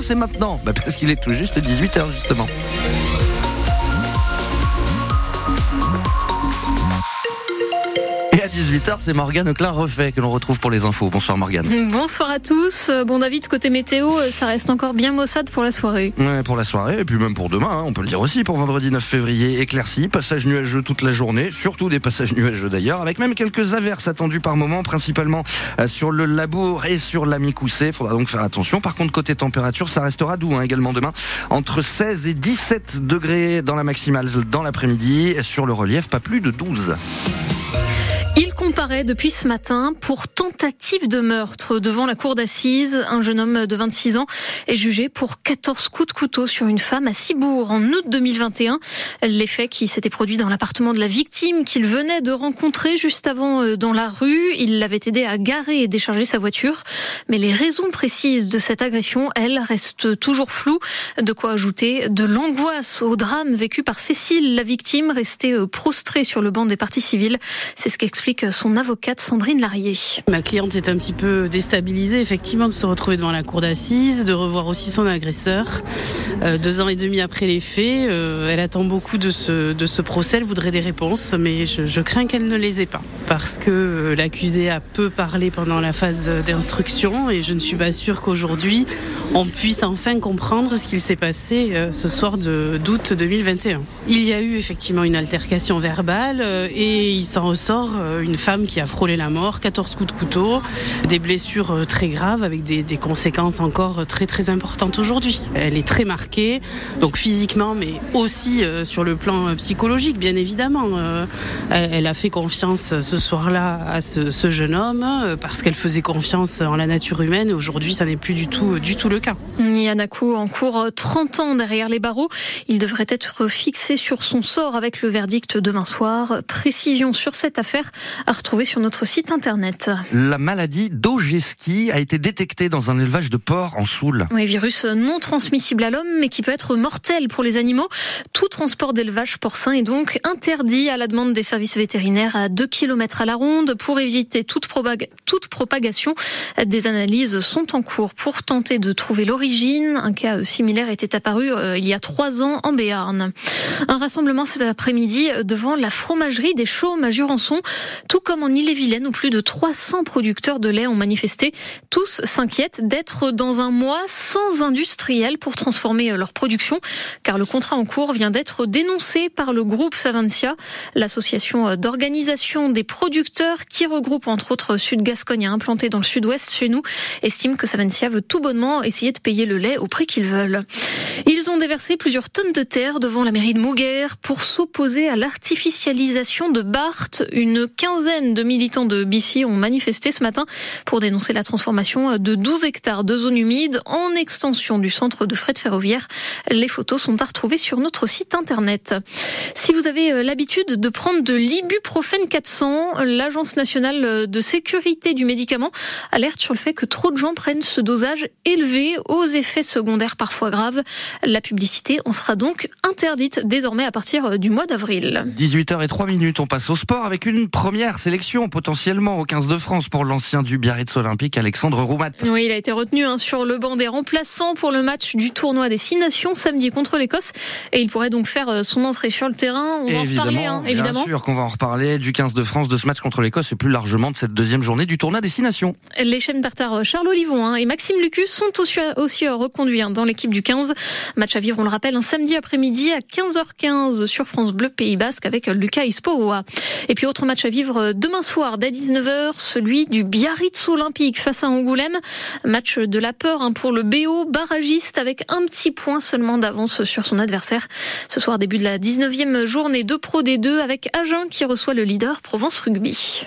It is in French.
c'est maintenant. Bah, parce qu'il est tout juste 18h, justement. À 18h, c'est Morgane Klein refait que l'on retrouve pour les infos. Bonsoir Morgane. Bonsoir à tous. Euh, Bon David, côté météo, euh, ça reste encore bien maussade pour la soirée. Ouais, pour la soirée, et puis même pour demain, hein, on peut le dire aussi, pour vendredi 9 février, éclairci, passage nuageux toute la journée, surtout des passages nuageux d'ailleurs, avec même quelques averses attendues par moment, principalement euh, sur le Labour et sur la Micoussé. Faudra donc faire attention. Par contre, côté température, ça restera doux hein, également demain, entre 16 et 17 degrés dans la maximale dans l'après-midi, sur le relief, pas plus de 12. Comparaît depuis ce matin pour tentative de meurtre devant la cour d'assises. Un jeune homme de 26 ans est jugé pour 14 coups de couteau sur une femme à Cibourg en août 2021. Les faits qui s'étaient produits dans l'appartement de la victime qu'il venait de rencontrer juste avant euh, dans la rue. Il l'avait aidé à garer et décharger sa voiture. Mais les raisons précises de cette agression, elles, restent toujours floues. De quoi ajouter de l'angoisse au drame vécu par Cécile, la victime, restée euh, prostrée sur le banc des parties civiles. C'est ce qu'explique son avocate Sandrine Larrier. Ma cliente est un petit peu déstabilisée, effectivement, de se retrouver devant la cour d'assises, de revoir aussi son agresseur. Euh, deux ans et demi après les faits, euh, elle attend beaucoup de ce, procès, elle voudrait des réponses, mais je, crains qu'elle ne les ait pas. Parce que euh, l'accusé a peu parlé pendant la phase d'instruction et je ne suis pas sûre qu'aujourd'hui on puisse enfin comprendre ce qu'il s'est passé ce soir d'août 2021. Il y a eu effectivement une altercation verbale et il s'en ressort une femme qui a frôlé la mort, 14 coups de couteau, des blessures euh, très graves avec des, conséquences encore euh, très très importantes aujourd'hui. Elle est très marquée, donc physiquement mais aussi euh, sur le plan psychologique bien évidemment. Elle a fait confiance ce soir-là à ce, jeune homme parce qu'elle faisait confiance en la nature humaine aujourd'hui ça n'est plus du tout, du tout le cas. Yanakou en cours 30 ans derrière les barreaux. Il devrait être fixé sur son sort avec le verdict demain soir. Précision sur cette affaire à retrouver sur notre site internet. La maladie d'Ogeski a été détectée dans un élevage de porcs en Soule. Oui, virus non transmissible à l'homme, mais qui peut être mortel pour les animaux. Tout transport d'élevage porcin est donc interdit à la demande des services vétérinaires à 2 km à la ronde pour éviter toute, propag- toute propagation. Des analyses sont en cours pour tenter de trouver l'origine. Un cas similaire était apparu euh, il y a trois ans en Béarn. Un rassemblement cet après-midi devant la fromagerie des Chaumes à Jurançon, tout comme en Ille-et-Vilaine où plus de 300 producteurs de lait ont manifesté. Tous s'inquiètent d'être dans un mois sans industriel pour transformer euh, leur production, car le contrat en cours vient d'être dénoncé par le groupe Savencia, l'association euh, d'organisation des producteurs qui regroupe entre autres Sud Gascogne implanté dans le sud-ouest chez nous, estime que Savencia veut tout bonnement essayer de payer le lait au prix qu'ils veulent. Ils ont déversé plusieurs tonnes de terre devant la mairie de Mouguer pour s'opposer à l'artificialisation de Barthes. Une quinzaine de militants de BC ont manifesté ce matin pour dénoncer la transformation de 12 hectares de zone humide en extension du centre de fret ferroviaire. Les photos sont à retrouver sur notre site internet. Si vous avez euh, l'habitude de prendre de l'ibuprofène 400, l'Agence nationale de sécurité du médicament alerte sur le fait que trop de gens prennent ce dosage élevé aux effets secondaires parfois graves. La publicité en sera donc interdite désormais à partir du mois d'avril. 18h03 minutes, on passe au sport avec une première sélection potentiellement au 15 de France pour l'ancien du Biarritz Olympique Alexandre Roumat. Oui, il a été retenu hein, sur le banc des remplaçants pour le match du tournoi des Six Nations samedi contre l'Écosse et il pourrait donc faire euh, son entrée sur le terrain. On va en reparler, hein, bien évidemment. sûr qu'on va en reparler du 15 de France, de ce match contre l'Écosse et plus largement de cette deuxième journée du tournoi des Six Nations. Les chaînes Bertard, Charles Olivon hein, et Maxime Lucus sont aussi, aussi euh, reconduits hein, dans l'équipe du 15. Match à vivre, on le rappelle, un samedi après-midi à 15h15 sur France Bleu Pays Basque avec Lucas Isporoa. Et puis autre match à vivre euh, demain soir dès 19h, celui du Biarritz Olympique face à Angoulême. Match de la peur hein, pour le BO barragiste avec un petit point seulement d'avance sur son adversaire. Ce soir, début de la 19e journée de Pro D2 avec Agen qui reçoit le leader Provence Rugby.